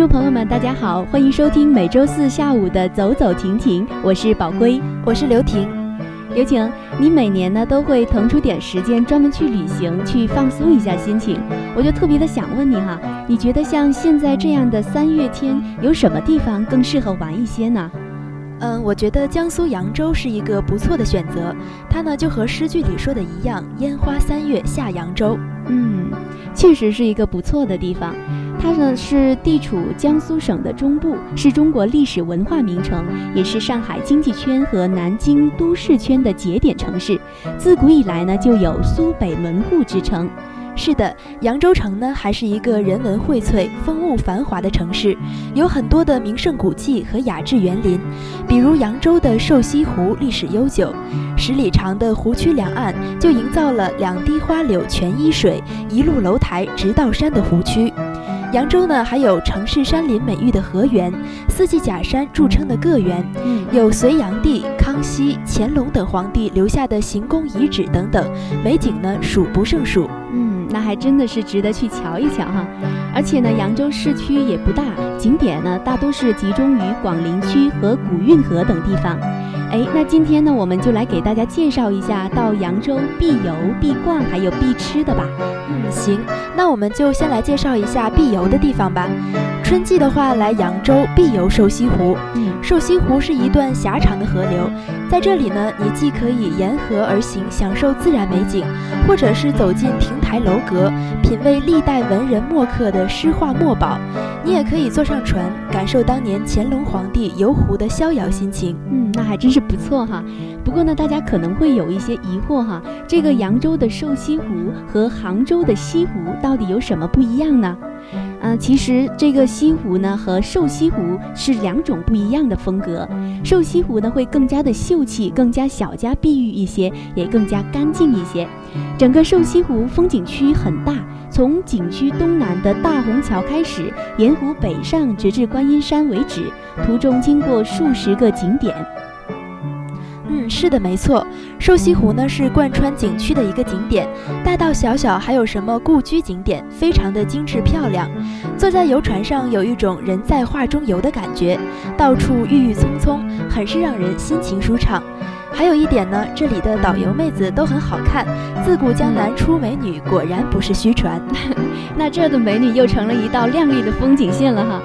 众朋友们，大家好，欢迎收听每周四下午的《走走停停》，我是宝龟，我是刘婷。刘婷，你每年呢都会腾出点时间专门去旅行，去放松一下心情。我就特别的想问你哈，你觉得像现在这样的三月天，有什么地方更适合玩一些呢？嗯，我觉得江苏扬州是一个不错的选择。它呢就和诗句里说的一样，“烟花三月下扬州”。嗯，确实是一个不错的地方。它呢是地处江苏省的中部，是中国历史文化名城，也是上海经济圈和南京都市圈的节点城市。自古以来呢就有“苏北门户”之称。是的，扬州城呢还是一个人文荟萃、风物繁华的城市，有很多的名胜古迹和雅致园林，比如扬州的瘦西湖历史悠久，十里长的湖区两岸就营造了两滴花柳全依水，一路楼台直到山的湖区。扬州呢，还有城市山林美誉的河源，四季假山著称的个园，有隋炀帝、康熙、乾隆等皇帝留下的行宫遗址等等，美景呢数不胜数。嗯，那还真的是值得去瞧一瞧哈。而且呢，扬州市区也不大，景点呢大都是集中于广陵区和古运河等地方。哎，那今天呢，我们就来给大家介绍一下到扬州必游、必逛还有必吃的吧。嗯，行，那我们就先来介绍一下必游的地方吧。春季的话，来扬州必游瘦西湖。嗯，瘦西湖是一段狭长的河流，在这里呢，你既可以沿河而行，享受自然美景，或者是走进亭台楼阁，品味历代文人墨客的诗画墨宝。你也可以坐上船，感受当年乾隆皇帝游湖的逍遥心情。嗯，那还真是不错哈。不过呢，大家可能会有一些疑惑哈，这个扬州的瘦西湖和杭州的西湖到到底有什么不一样呢？嗯，其实这个西湖呢和瘦西湖是两种不一样的风格。瘦西湖呢会更加的秀气，更加小家碧玉一些，也更加干净一些。整个瘦西湖风景区很大，从景区东南的大虹桥开始，沿湖北上，直至观音山为止，途中经过数十个景点。嗯，是的，没错。瘦西湖呢是贯穿景区的一个景点，大大小小还有什么故居景点，非常的精致漂亮。坐在游船上，有一种人在画中游的感觉，到处郁郁葱葱，很是让人心情舒畅。还有一点呢，这里的导游妹子都很好看，自古江南出美女，果然不是虚传。那这的美女又成了一道亮丽的风景线了哈。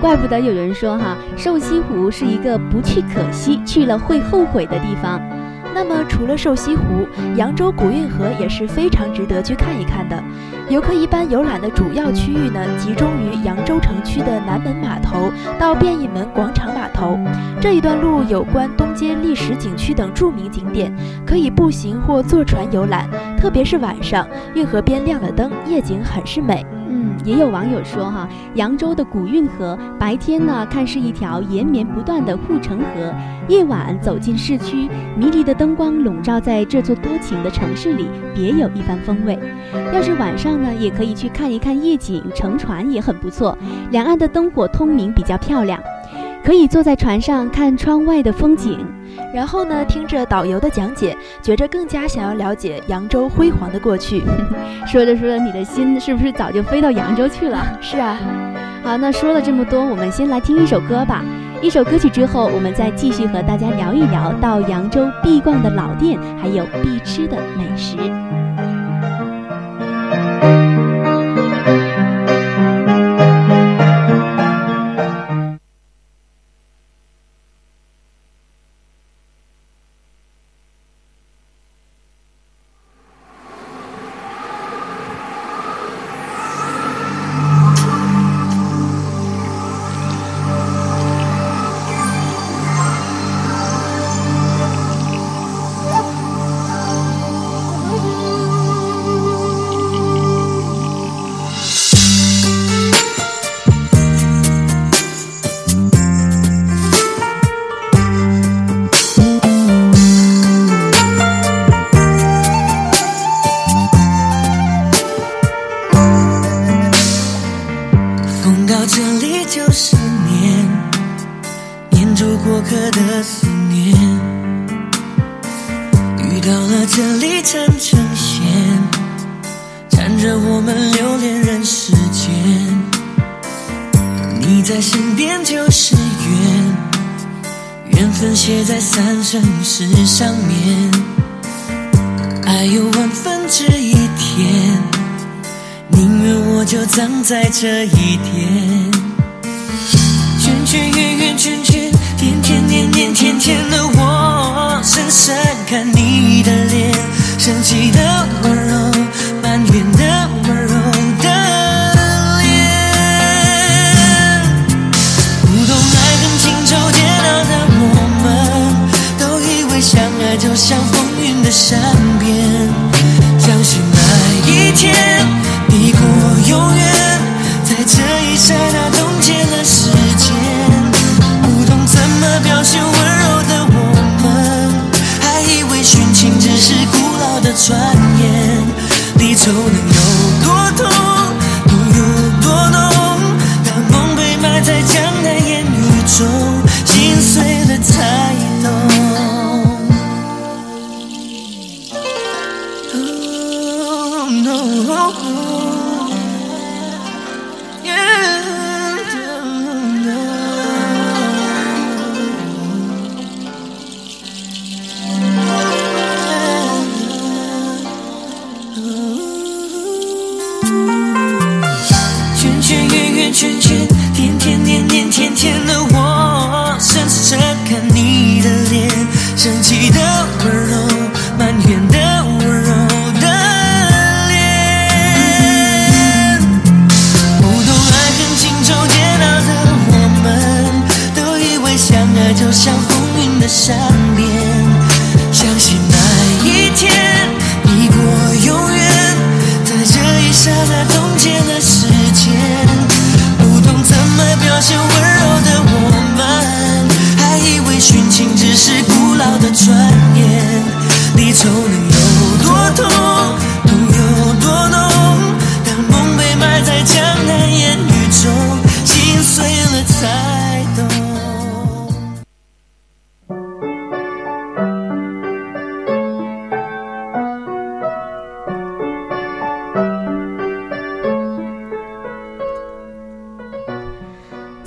怪不得有人说哈，瘦西湖是一个不去可惜，去了会后悔的地方。那么除了瘦西湖，扬州古运河也是非常值得去看一看的。游客一般游览的主要区域呢，集中于扬州城区的南门码头到变异门广场码头这一段路，有关东街历史景区等著名景点，可以步行或坐船游览。特别是晚上，运河边亮了灯，夜景很是美。也有网友说哈，扬州的古运河白天呢看是一条延绵不断的护城河，夜晚走进市区，迷离的灯光笼罩在这座多情的城市里，别有一番风味。要是晚上呢，也可以去看一看夜景，乘船也很不错，两岸的灯火通明，比较漂亮。可以坐在船上看窗外的风景，然后呢，听着导游的讲解，觉着更加想要了解扬州辉煌的过去。说着说着，你的心是不是早就飞到扬州去了？是啊。好，那说了这么多，我们先来听一首歌吧。一首歌曲之后，我们再继续和大家聊一聊到扬州必逛的老店，还有必吃的美食。我们留恋人世间。你在身边就是缘，缘分写在三生石上面。爱有万分之一甜，宁愿我就葬在这一天。圈圈圆圆圈圈，天。天。年年天。天。的我，深深看你的脸，生气的善变，相信那一天抵过永远，在这一刹那冻结了时间。不懂怎么表现温柔的我们，还以为殉情只是古老的传言。离愁能就像风云的善变，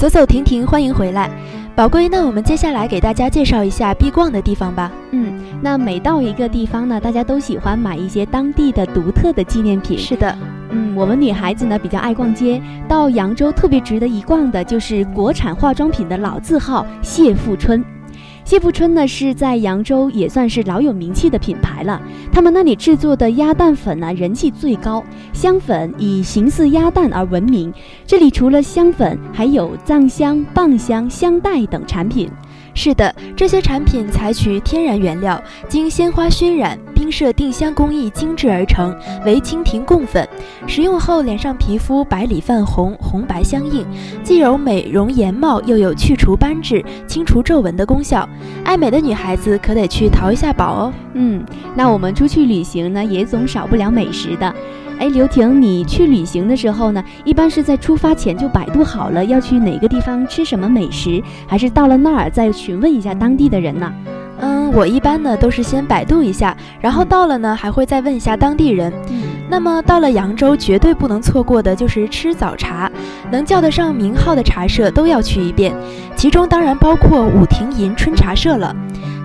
走走停停，欢迎回来，宝贵。那我们接下来给大家介绍一下必逛的地方吧。嗯，那每到一个地方呢，大家都喜欢买一些当地的独特的纪念品。是的，嗯，我们女孩子呢比较爱逛街，到扬州特别值得一逛的就是国产化妆品的老字号谢富春。谢富春呢是在扬州也算是老有名气的品牌了，他们那里制作的鸭蛋粉呢人气最高，香粉以形似鸭蛋而闻名。这里除了香粉，还有藏香、棒香、香袋等产品。是的，这些产品采取天然原料，经鲜花熏染、冰设定香工艺精制而成，为蜻蜓贡粉。使用后，脸上皮肤白里泛红，红白相映，既有美容颜貌，又有去除斑痣、清除皱纹的功效。爱美的女孩子可得去淘一下宝哦。嗯，那我们出去旅行呢，也总少不了美食的。哎，刘婷，你去旅行的时候呢，一般是在出发前就百度好了要去哪个地方吃什么美食，还是到了那儿再询问一下当地的人呢？嗯，我一般呢都是先百度一下，然后到了呢还会再问一下当地人。那么到了扬州，绝对不能错过的就是吃早茶，能叫得上名号的茶社都要去一遍，其中当然包括武亭银春茶社了。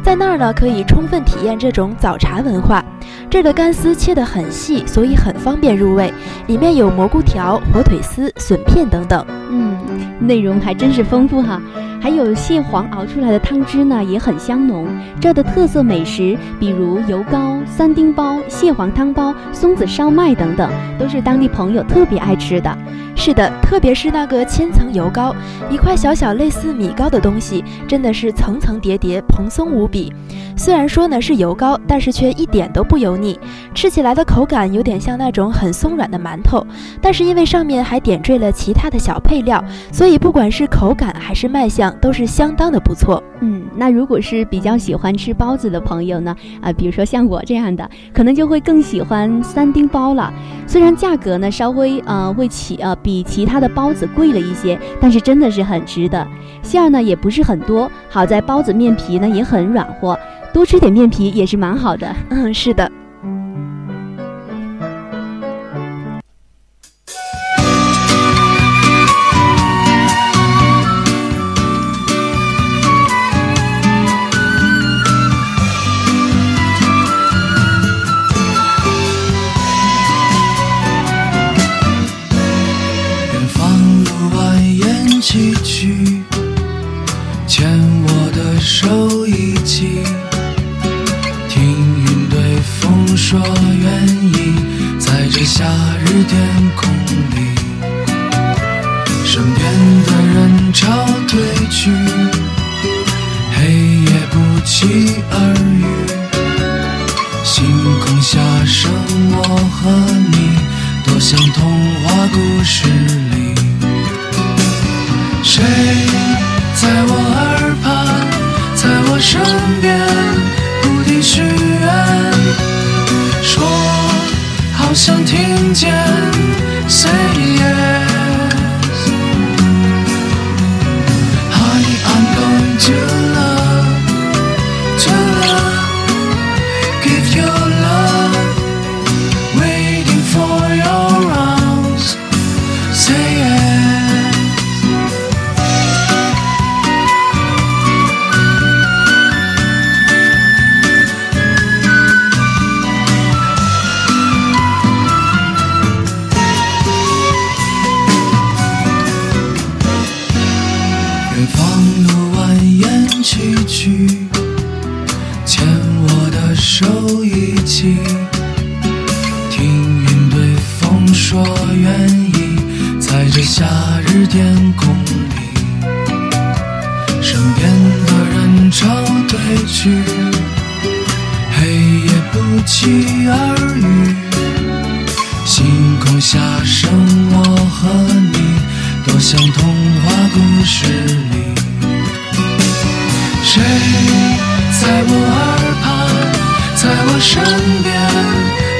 在那儿呢，可以充分体验这种早茶文化。这儿的干丝切得很细，所以很方便入味，里面有蘑菇条、火腿丝、笋片等等。嗯，内容还真是丰富哈。还有蟹黄熬出来的汤汁呢，也很香浓。这儿的特色美食，比如油糕、三丁包、蟹黄汤包、松子烧麦等等，都是当地朋友特别爱吃的。是的，特别是那个千层油糕，一块小小类似米糕的东西，真的是层层叠叠，蓬松无比。虽然说呢是油糕，但是却一点都不油腻，吃起来的口感有点像那种很松软的馒头。但是因为上面还点缀了其他的小配料，所以不管是口感还是卖相，都是相当的不错。嗯，那如果是比较喜欢吃包子的朋友呢，啊、比如说像我这样的，可能就会更喜欢三丁包了。虽然价格呢稍微呃会起呃比其他的包子贵了一些，但是真的是很值得。馅儿呢也不是很多，好在包子面皮呢也很软和，多吃点面皮也是蛮好的。嗯，是的。期而遇，星空下剩我和你，多像童话故事里，谁在我耳畔，在我身边。不停许愿，说好想听见下生我和你。多像童话故事里，谁在我耳畔，在我身边，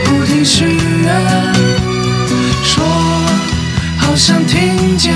不停许愿，说好想听见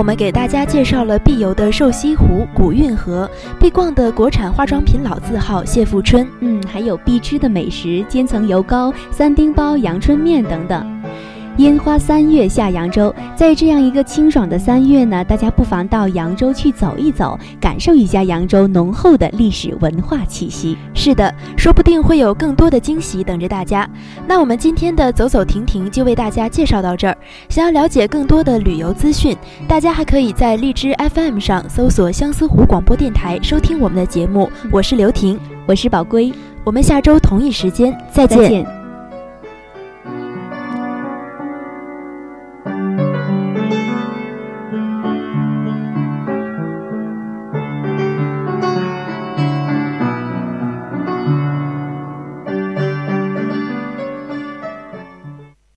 我们给大家介绍了必游的瘦西湖、古运河，必逛的国产化妆品老字号谢富春。嗯，还有必吃的美食，千层油糕、三丁包、阳春面等等。烟花三月下扬州，在这样一个清爽的三月呢，大家不妨到扬州去走一走，感受一下扬州浓厚的历史文化气息。是的，说不定会有更多的惊喜等着大家。那我们今天的走走停停就为大家介绍到这儿。想要了解更多的旅游资讯，大家还可以在荔枝 FM 上搜索相思湖广播电台收听我们的节目。我是刘婷，我是宝龟，我们下周同一时间再见。再见